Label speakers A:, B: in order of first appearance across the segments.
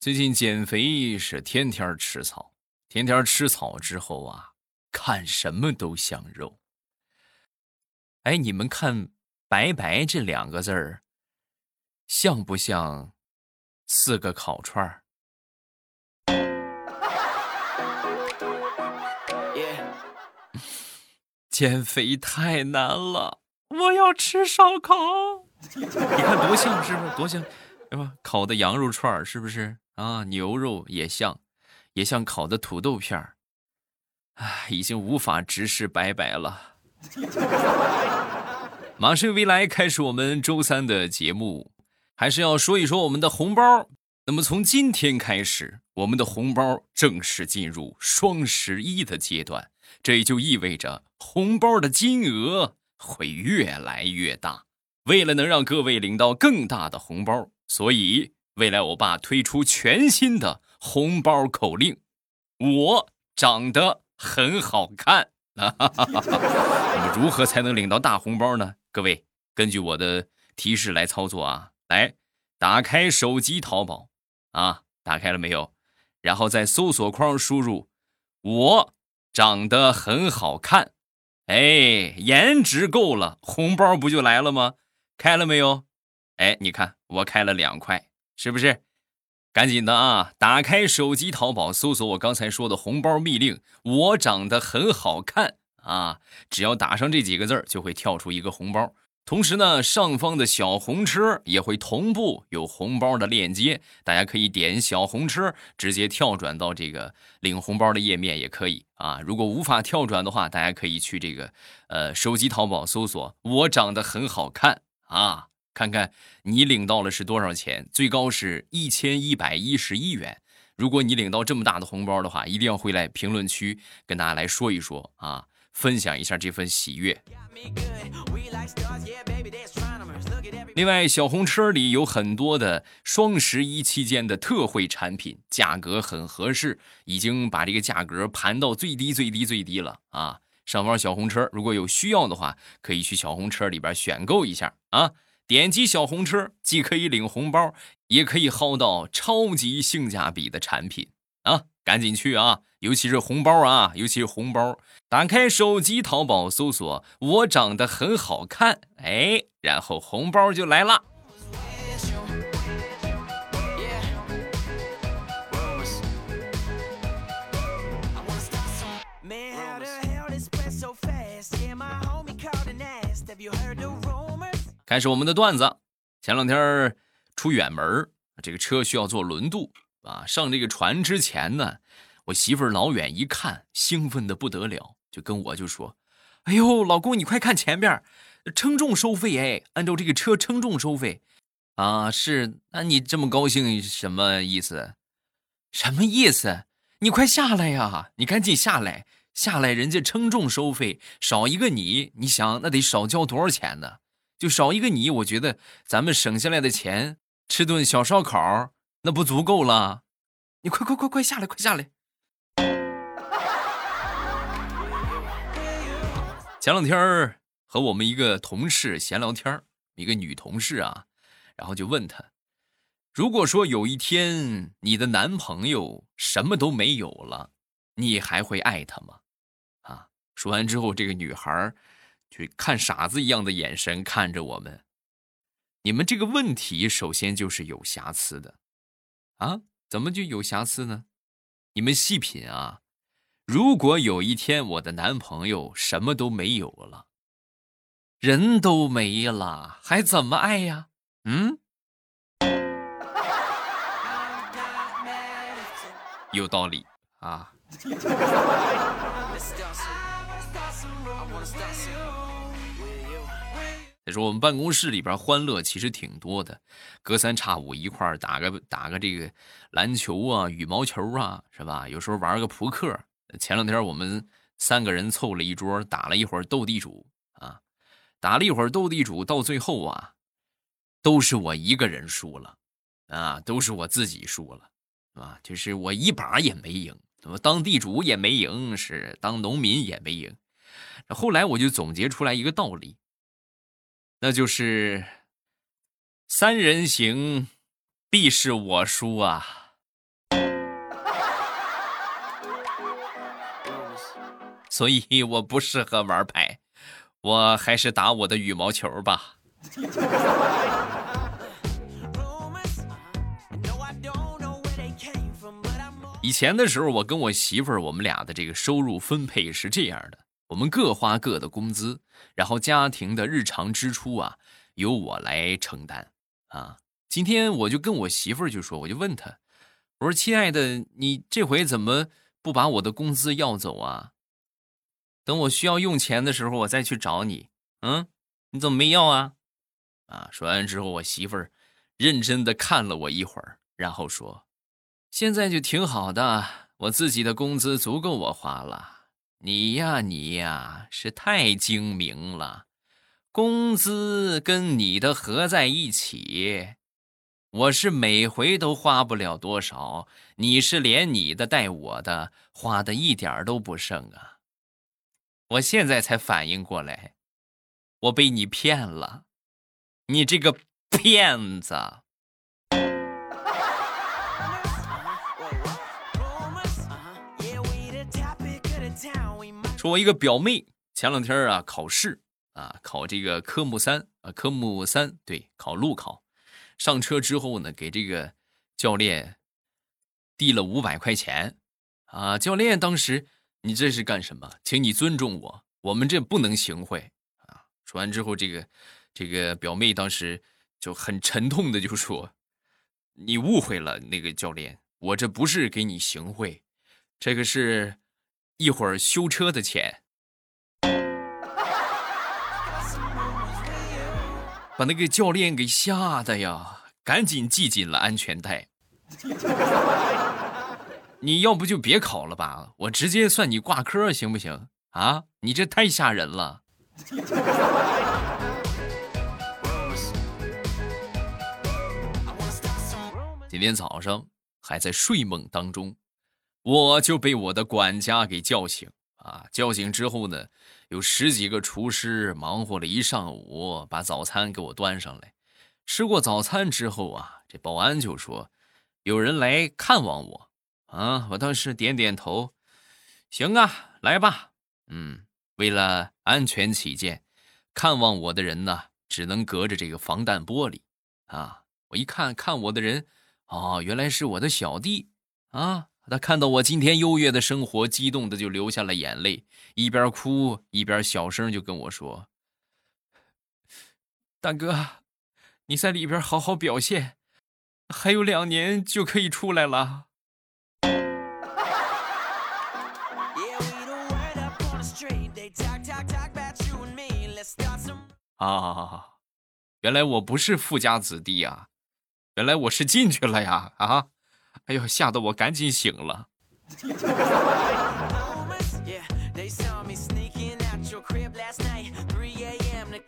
A: 最近减肥是天天吃草，天天吃草之后啊，看什么都像肉。哎，你们看“白白”这两个字儿，像不像四个烤串儿？减肥太难了，我要吃烧烤。你看多像，是不是多像？对吧？烤的羊肉串是不是啊？牛肉也像，也像烤的土豆片儿。唉，已经无法直视白白了。马上未来开始我们周三的节目，还是要说一说我们的红包。那么从今天开始，我们的红包正式进入双十一的阶段，这也就意味着红包的金额会越来越大。为了能让各位领到更大的红包。所以，未来欧巴推出全新的红包口令：我长得很好看。那么，如何才能领到大红包呢？各位，根据我的提示来操作啊！来，打开手机淘宝啊，打开了没有？然后在搜索框输入“我长得很好看”，哎，颜值够了，红包不就来了吗？开了没有？哎，你看我开了两块，是不是？赶紧的啊！打开手机淘宝，搜索我刚才说的红包密令，我长得很好看啊！只要打上这几个字儿，就会跳出一个红包。同时呢，上方的小红车也会同步有红包的链接，大家可以点小红车，直接跳转到这个领红包的页面，也可以啊。如果无法跳转的话，大家可以去这个呃手机淘宝搜索“我长得很好看”啊。看看你领到了是多少钱？最高是一千一百一十一元。如果你领到这么大的红包的话，一定要回来评论区跟大家来说一说啊，分享一下这份喜悦。另外，小红车里有很多的双十一期间的特惠产品，价格很合适，已经把这个价格盘到最低最低最低了啊！上方小红车如果有需要的话，可以去小红车里边选购一下啊。点击小红车，既可以领红包，也可以薅到超级性价比的产品啊！赶紧去啊！尤其是红包啊，尤其是红包。打开手机淘宝，搜索“我长得很好看”，哎，然后红包就来了。开始我们的段子。前两天出远门，这个车需要做轮渡啊。上这个船之前呢，我媳妇儿老远一看，兴奋的不得了，就跟我就说：“哎呦，老公，你快看前边，称重收费哎，按照这个车称重收费啊。”是，那你这么高兴什么意思？什么意思？你快下来呀！你赶紧下来，下来，人家称重收费，少一个你，你想那得少交多少钱呢？就少一个你，我觉得咱们省下来的钱吃顿小烧烤那不足够了。你快快快快下来，快下来！前两天和我们一个同事闲聊天一个女同事啊，然后就问她：如果说有一天你的男朋友什么都没有了，你还会爱他吗？啊！说完之后，这个女孩去看傻子一样的眼神看着我们，你们这个问题首先就是有瑕疵的，啊？怎么就有瑕疵呢？你们细品啊！如果有一天我的男朋友什么都没有了，人都没了，还怎么爱呀？嗯？有道理啊。说我们办公室里边欢乐其实挺多的，隔三差五一块打个打个这个篮球啊、羽毛球啊，是吧？有时候玩个扑克。前两天我们三个人凑了一桌，打了一会儿斗地主啊，打了一会儿斗地主，到最后啊，都是我一个人输了啊，都是我自己输了啊，就是我一把也没赢，怎么当地主也没赢，是当农民也没赢。后来我就总结出来一个道理。那就是“三人行，必是我输”啊。所以我不适合玩牌，我还是打我的羽毛球吧。以前的时候，我跟我媳妇儿，我们俩的这个收入分配是这样的：我们各花各的工资，然后家庭的日常支出啊，由我来承担。啊，今天我就跟我媳妇儿就说，我就问她，我说：“亲爱的，你这回怎么不把我的工资要走啊？等我需要用钱的时候，我再去找你。嗯，你怎么没要啊？”啊，说完之后，我媳妇儿认真的看了我一会儿，然后说。现在就挺好的，我自己的工资足够我花了。你呀，你呀，是太精明了，工资跟你的合在一起，我是每回都花不了多少，你是连你的带我的花的一点都不剩啊！我现在才反应过来，我被你骗了，你这个骗子！说，我一个表妹前两天啊考试啊考这个科目三啊科目三对考路考，上车之后呢给这个教练递了五百块钱啊教练当时你这是干什么？请你尊重我，我们这不能行贿啊！说完之后，这个这个表妹当时就很沉痛的就说：“你误会了，那个教练，我这不是给你行贿，这个是。”一会儿修车的钱，把那个教练给吓得呀，赶紧系紧了安全带。你要不就别考了吧，我直接算你挂科行不行？啊，你这太吓人了。今天早上还在睡梦当中。我就被我的管家给叫醒啊！叫醒之后呢，有十几个厨师忙活了一上午，把早餐给我端上来。吃过早餐之后啊，这保安就说：“有人来看望我。”啊，我当时点点头：“行啊，来吧。”嗯，为了安全起见，看望我的人呢，只能隔着这个防弹玻璃。啊，我一看看我的人，哦，原来是我的小弟啊。他看到我今天优越的生活，激动的就流下了眼泪，一边哭一边小声就跟我说：“大哥，你在里边好好表现，还有两年就可以出来了。”啊，原来我不是富家子弟啊，原来我是进去了呀！啊。哎呦，吓得我赶紧醒了。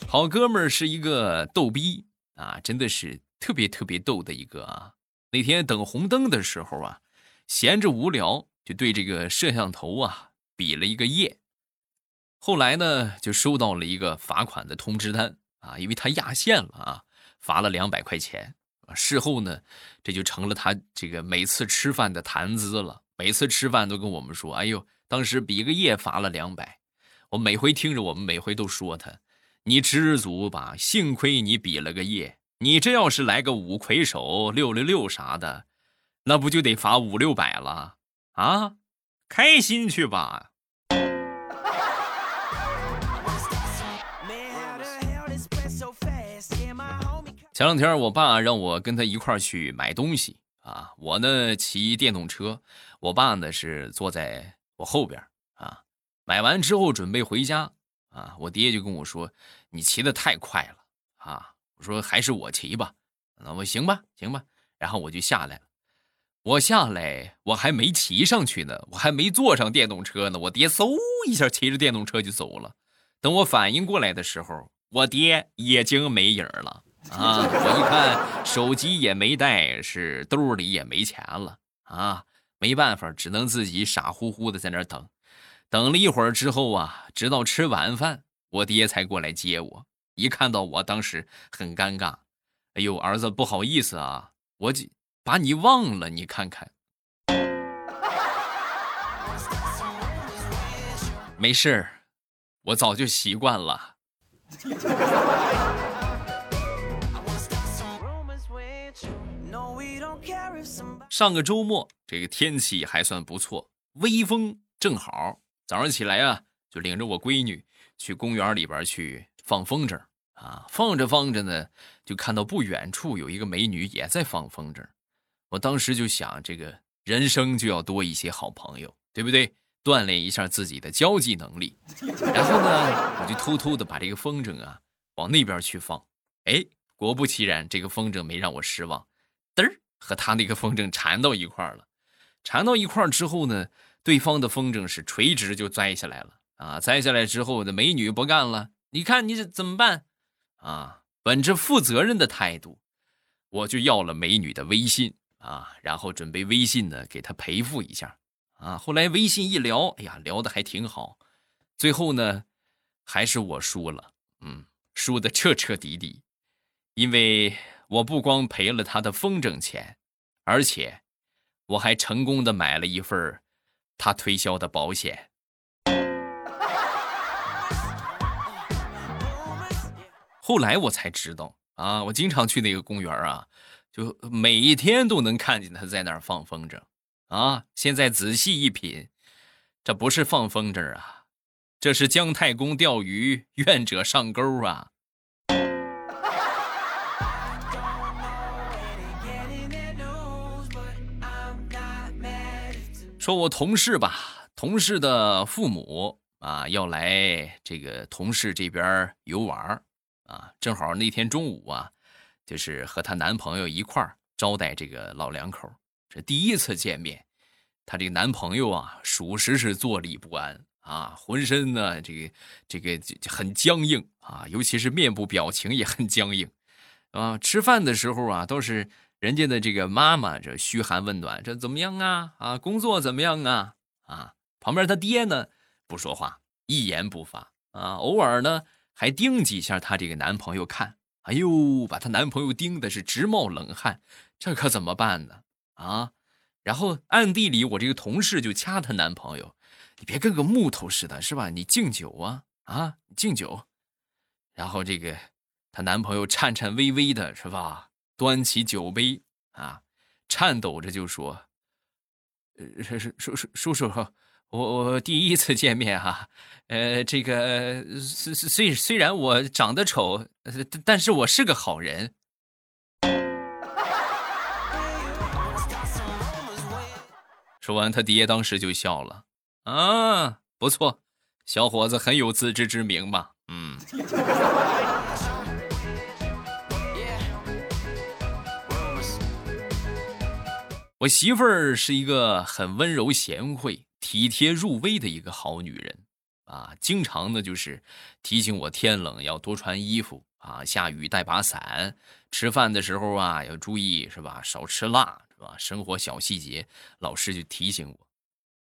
A: 好哥们儿是一个逗逼啊，真的是特别特别逗的一个啊。那天等红灯的时候啊，闲着无聊就对这个摄像头啊比了一个耶。后来呢，就收到了一个罚款的通知单啊，因为他压线了啊，罚了两百块钱。事后呢，这就成了他这个每次吃饭的谈资了。每次吃饭都跟我们说：“哎呦，当时比个耶罚了两百。”我每回听着，我们每回都说他：“你知足吧，幸亏你比了个耶。你这要是来个五魁首、六六六啥的，那不就得罚五六百了啊？开心去吧。”前两天，我爸让我跟他一块儿去买东西啊。我呢骑电动车，我爸呢是坐在我后边啊。买完之后准备回家啊，我爹就跟我说：“你骑的太快了啊！”我说：“还是我骑吧。”那我行吧，行吧。然后我就下来了。我下来，我还没骑上去呢，我还没坐上电动车呢，我爹嗖一下骑着电动车就走了。等我反应过来的时候，我爹已经没影了。啊！我一看手机也没带，是兜里也没钱了啊！没办法，只能自己傻乎乎的在那等。等了一会儿之后啊，直到吃晚饭，我爹才过来接我。一看到我，当时很尴尬。哎呦，儿子，不好意思啊，我把你忘了。你看看，没事，我早就习惯了。上个周末，这个天气还算不错，微风正好。早上起来啊，就领着我闺女去公园里边去放风筝啊。放着放着呢，就看到不远处有一个美女也在放风筝。我当时就想，这个人生就要多一些好朋友，对不对？锻炼一下自己的交际能力。然后呢，我就偷偷的把这个风筝啊往那边去放。哎，果不其然，这个风筝没让我失望，嘚儿和他那个风筝缠到一块了。缠到一块之后呢，对方的风筝是垂直就摘下来了啊！摘下来之后，的美女不干了，你看你这怎么办？啊，本着负责任的态度，我就要了美女的微信啊，然后准备微信呢给她赔付一下啊。后来微信一聊，哎呀，聊的还挺好。最后呢，还是我输了，嗯，输的彻彻底底，因为我不光赔了他的风筝钱，而且。我还成功的买了一份他推销的保险。后来我才知道啊，我经常去那个公园啊，就每一天都能看见他在那儿放风筝啊。现在仔细一品，这不是放风筝啊，这是姜太公钓鱼，愿者上钩啊。说我同事吧，同事的父母啊要来这个同事这边游玩啊，正好那天中午啊，就是和她男朋友一块儿招待这个老两口，这第一次见面，她这个男朋友啊，属实是坐立不安啊，浑身呢这个这个很僵硬啊，尤其是面部表情也很僵硬啊，吃饭的时候啊都是。人家的这个妈妈这嘘寒问暖，这怎么样啊？啊，工作怎么样啊？啊，旁边他爹呢不说话，一言不发啊。偶尔呢还盯几下他这个男朋友看，哎呦，把她男朋友盯的是直冒冷汗，这可怎么办呢？啊，然后暗地里我这个同事就掐她男朋友，你别跟个木头似的，是吧？你敬酒啊啊，敬酒。然后这个她男朋友颤颤巍巍的，是吧？端起酒杯啊，颤抖着就说：“呃，叔叔叔叔，我我第一次见面哈，呃，这个虽虽虽然我长得丑，但是我是个好人。”说完，他爹当时就笑了：“啊，不错，小伙子很有自知之明嘛，嗯。”我媳妇儿是一个很温柔贤惠、体贴入微的一个好女人，啊，经常呢就是提醒我天冷要多穿衣服啊，下雨带把伞，吃饭的时候啊要注意是吧，少吃辣是吧？生活小细节，老师就提醒我。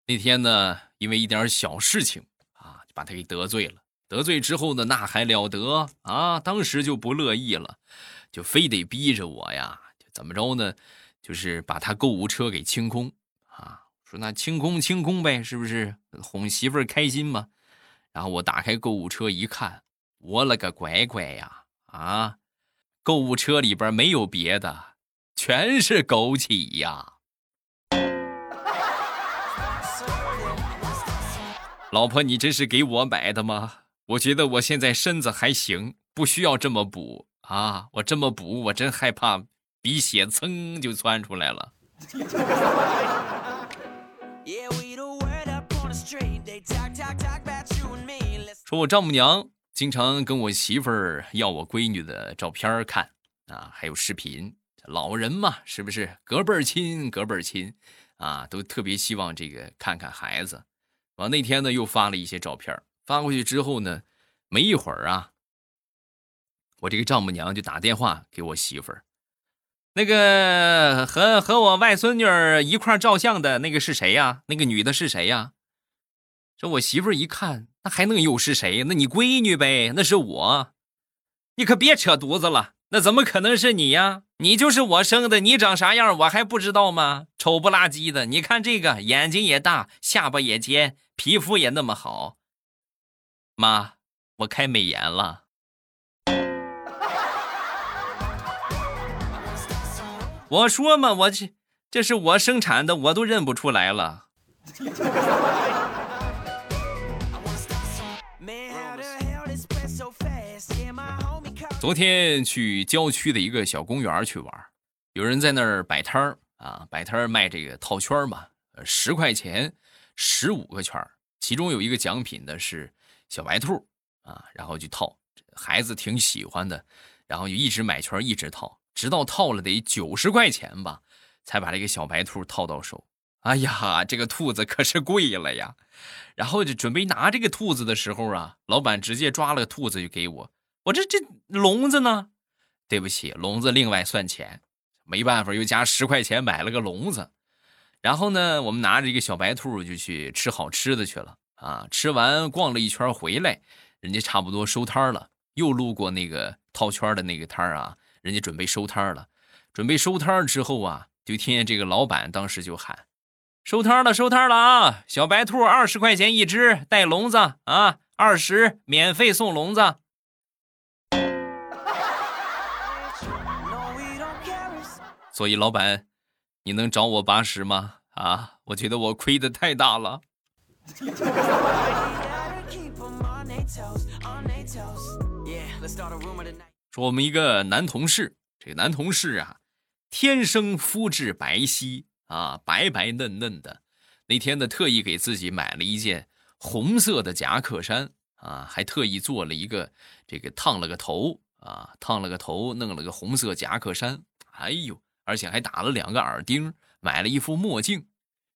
A: 那天呢，因为一点小事情啊，就把她给得罪了。得罪之后呢，那还了得啊？当时就不乐意了，就非得逼着我呀，就怎么着呢？就是把他购物车给清空啊，说那清空清空呗，是不是哄媳妇儿开心嘛？然后我打开购物车一看，我了个乖乖呀！啊，购物车里边没有别的，全是枸杞呀！老婆，你这是给我买的吗？我觉得我现在身子还行，不需要这么补啊！我这么补，我真害怕。鼻血噌就窜出来了。说我丈母娘经常跟我媳妇儿要我闺女的照片看啊，还有视频。老人嘛，是不是隔辈儿亲，隔辈儿亲啊，都特别希望这个看看孩子。完那天呢，又发了一些照片，发过去之后呢，没一会儿啊，我这个丈母娘就打电话给我媳妇儿。那个和和我外孙女一块照相的那个是谁呀？那个女的是谁呀？这我媳妇一看，那还能又是谁？那你闺女呗，那是我。你可别扯犊子了，那怎么可能是你呀？你就是我生的，你长啥样我还不知道吗？丑不拉几的，你看这个眼睛也大，下巴也尖，皮肤也那么好，妈，我开美颜了。我说嘛，我这这是我生产的，我都认不出来了。昨天去郊区的一个小公园去玩，有人在那儿摆摊儿啊，摆摊儿卖这个套圈嘛，十块钱十五个圈其中有一个奖品的是小白兔啊，然后就套，孩子挺喜欢的，然后就一直买圈一直套，直到套了得九十块钱吧，才把这个小白兔套到手。哎呀，这个兔子可是贵了呀！然后就准备拿这个兔子的时候啊，老板直接抓了个兔子就给我，我这这笼子呢？对不起，笼子另外算钱。没办法，又加十块钱买了个笼子。然后呢，我们拿着一个小白兔就去吃好吃的去了啊！吃完逛了一圈回来，人家差不多收摊了，又路过那个套圈的那个摊啊，人家准备收摊了。准备收摊之后啊，就听见这个老板当时就喊。收摊了，收摊了啊！小白兔二十块钱一只，带笼子啊，二十免费送笼子。所以老板，你能找我八十吗？啊，我觉得我亏的太大了。我们一个男同事，这个男同事啊，天生肤质白皙。啊，白白嫩嫩的，那天呢，特意给自己买了一件红色的夹克衫啊，还特意做了一个这个烫了个头啊，烫了个头，弄了个红色夹克衫，哎呦，而且还打了两个耳钉，买了一副墨镜，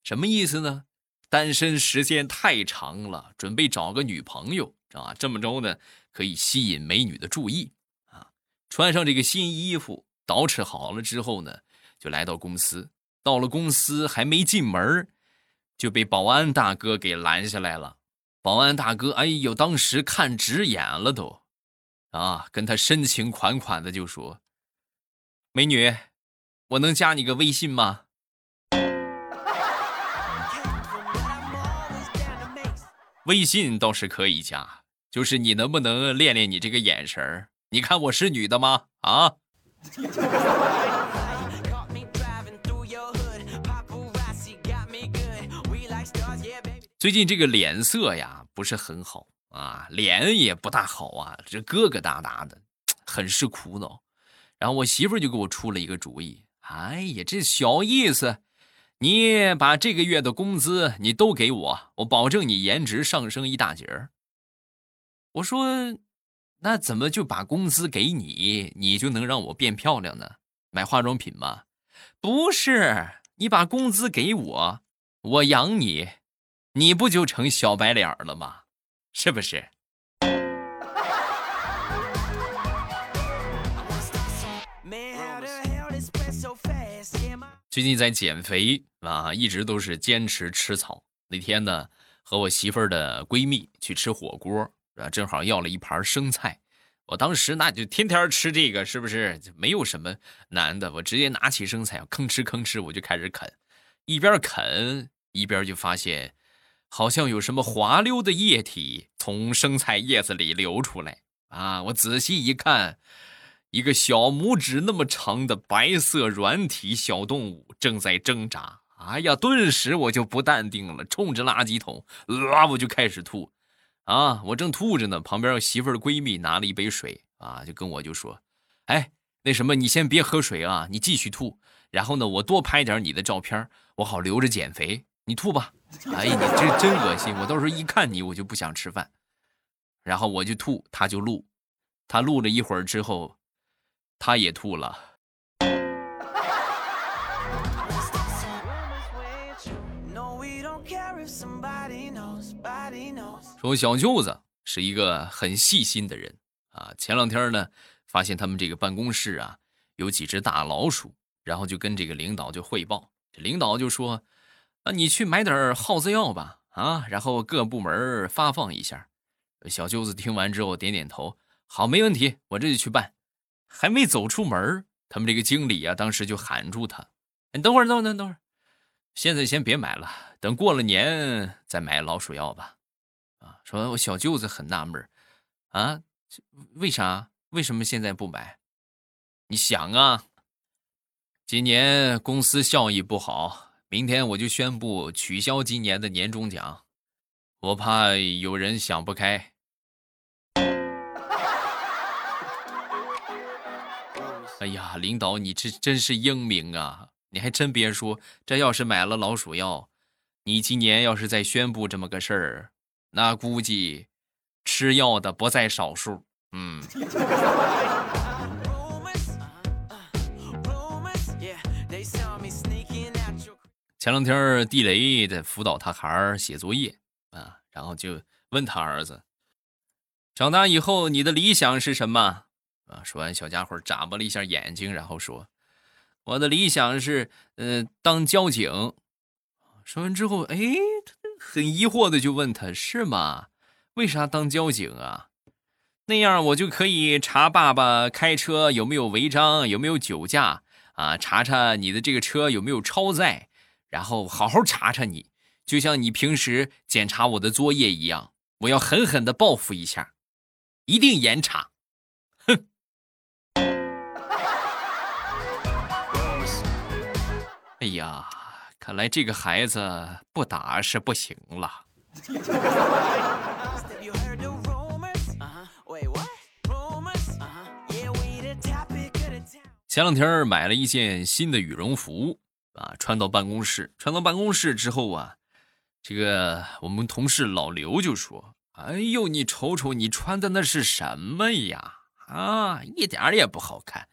A: 什么意思呢？单身时间太长了，准备找个女朋友啊，这么着呢，可以吸引美女的注意。穿上这个新衣服，捯饬好了之后呢，就来到公司。到了公司还没进门，就被保安大哥给拦下来了。保安大哥，哎呦，当时看直眼了都，啊，跟他深情款款的就说：“美女，我能加你个微信吗？”微信倒是可以加，就是你能不能练练你这个眼神你看我是女的吗？啊？最近这个脸色呀不是很好啊，脸也不大好啊，这疙疙瘩瘩的，很是苦恼。然后我媳妇就给我出了一个主意，哎呀，这小意思，你把这个月的工资你都给我，我保证你颜值上升一大截儿。我说，那怎么就把工资给你，你就能让我变漂亮呢？买化妆品吗？不是，你把工资给我，我养你。你不就成小白脸了吗？是不是？最近在减肥啊，一直都是坚持吃草。那天呢，和我媳妇儿的闺蜜去吃火锅啊，正好要了一盘生菜。我当时那就天天吃这个，是不是？没有什么难的，我直接拿起生菜，吭哧吭哧我就开始啃，一边啃一边就发现。好像有什么滑溜的液体从生菜叶子里流出来啊！我仔细一看，一个小拇指那么长的白色软体小动物正在挣扎。哎呀，顿时我就不淡定了，冲着垃圾桶啊，我就开始吐。啊，我正吐着呢，旁边我媳妇儿的闺蜜拿了一杯水啊，就跟我就说：“哎，那什么，你先别喝水啊，你继续吐。然后呢，我多拍点你的照片，我好留着减肥。你吐吧。”哎，你这真恶心！我到时候一看你，我就不想吃饭。然后我就吐，他就录，他录了一会儿之后，他也吐了。说小舅子是一个很细心的人啊。前两天呢，发现他们这个办公室啊有几只大老鼠，然后就跟这个领导就汇报，领导就说。啊，你去买点耗子药吧，啊，然后各部门发放一下。小舅子听完之后点点头，好，没问题，我这就去办。还没走出门，他们这个经理啊，当时就喊住他：“你等会儿，等等等会儿，现在先别买了，等过了年再买老鼠药吧。”啊，说我小舅子很纳闷啊，为啥？为什么现在不买？你想啊，今年公司效益不好，明天我就宣布取消今年的年终奖，我怕有人想不开。哎呀，领导，你这真是英明啊！你还真别说，这要是买了老鼠药，你今年要是再宣布这么个事儿，那估计吃药的不在少数。嗯。前两天地雷在辅导他孩儿写作业啊，然后就问他儿子：“长大以后你的理想是什么？”啊，说完，小家伙眨巴了一下眼睛，然后说：“我的理想是，呃，当交警。”说完之后，哎，很疑惑的就问他：“是吗？为啥当交警啊？那样我就可以查爸爸开车有没有违章，有没有酒驾啊？查查你的这个车有没有超载，然后好好查查你，就像你平时检查我的作业一样，我要狠狠的报复一下，一定严查。”哼。哎呀，看来这个孩子不打是不行了。前两天买了一件新的羽绒服啊，穿到办公室。穿到办公室之后啊，这个我们同事老刘就说：“哎呦，你瞅瞅你穿的那是什么呀？啊，一点也不好看。”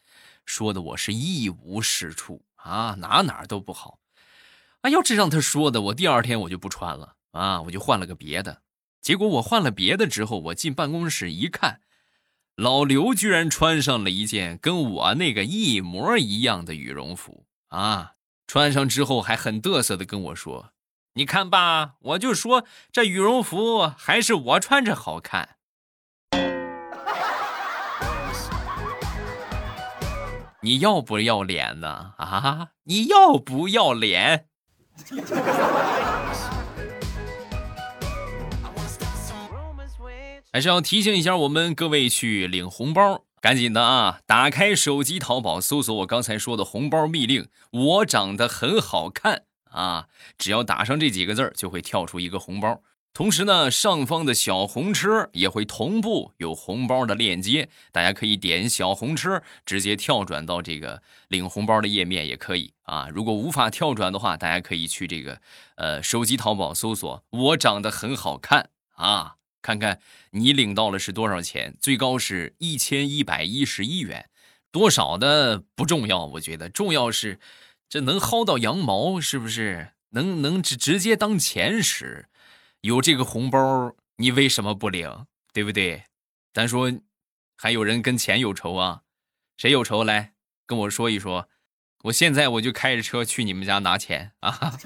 A: 说的我是一无是处。啊，哪哪都不好，啊，要这让他说的，我第二天我就不穿了啊，我就换了个别的。结果我换了别的之后，我进办公室一看，老刘居然穿上了一件跟我那个一模一样的羽绒服啊！穿上之后还很嘚瑟的跟我说：“你看吧，我就说这羽绒服还是我穿着好看。”你要不要脸呢？啊，你要不要脸？还是要提醒一下我们各位去领红包，赶紧的啊！打开手机淘宝，搜索我刚才说的红包密令，我长得很好看啊！只要打上这几个字就会跳出一个红包。同时呢，上方的小红车也会同步有红包的链接，大家可以点小红车，直接跳转到这个领红包的页面也可以啊。如果无法跳转的话，大家可以去这个呃手机淘宝搜索“我长得很好看”啊，看看你领到了是多少钱，最高是一千一百一十一元，多少的不重要，我觉得重要是这能薅到羊毛，是不是？能能直直接当钱使。有这个红包，你为什么不领？对不对？咱说，还有人跟钱有仇啊？谁有仇？来跟我说一说，我现在我就开着车去你们家拿钱啊！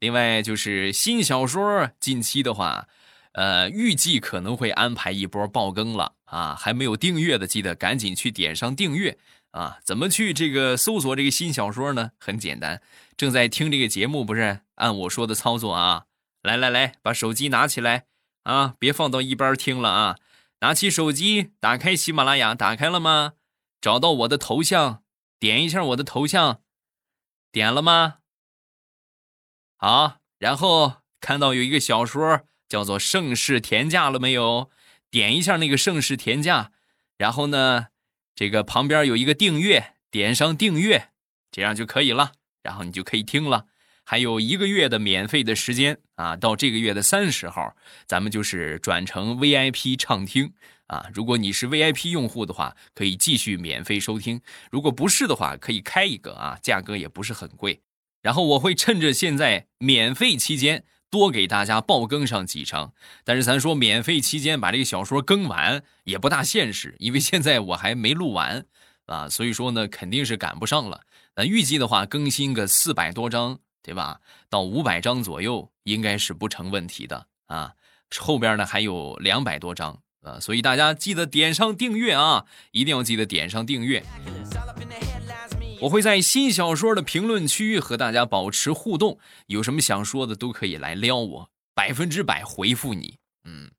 A: 另外就是新小说，近期的话。呃，预计可能会安排一波爆更了啊！还没有订阅的，记得赶紧去点上订阅啊！怎么去这个搜索这个新小说呢？很简单，正在听这个节目，不是按我说的操作啊！来来来，把手机拿起来啊！别放到一边听了啊！拿起手机，打开喜马拉雅，打开了吗？找到我的头像，点一下我的头像，点了吗？好，然后看到有一个小说。叫做盛世田价了没有？点一下那个盛世田价，然后呢，这个旁边有一个订阅，点上订阅，这样就可以了。然后你就可以听了，还有一个月的免费的时间啊，到这个月的三十号，咱们就是转成 VIP 畅听啊。如果你是 VIP 用户的话，可以继续免费收听；如果不是的话，可以开一个啊，价格也不是很贵。然后我会趁着现在免费期间。多给大家爆更上几章，但是咱说免费期间把这个小说更完也不大现实，因为现在我还没录完啊，所以说呢肯定是赶不上了。那预计的话更新个四百多章，对吧？到五百章左右应该是不成问题的啊。后边呢还有两百多章，啊，所以大家记得点上订阅啊，一定要记得点上订阅。我会在新小说的评论区和大家保持互动，有什么想说的都可以来撩我，百分之百回复你。嗯，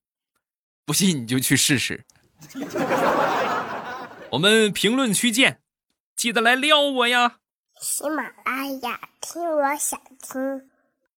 A: 不信你就去试试。我们评论区见，记得来撩我呀！
B: 喜马拉雅听，我想听。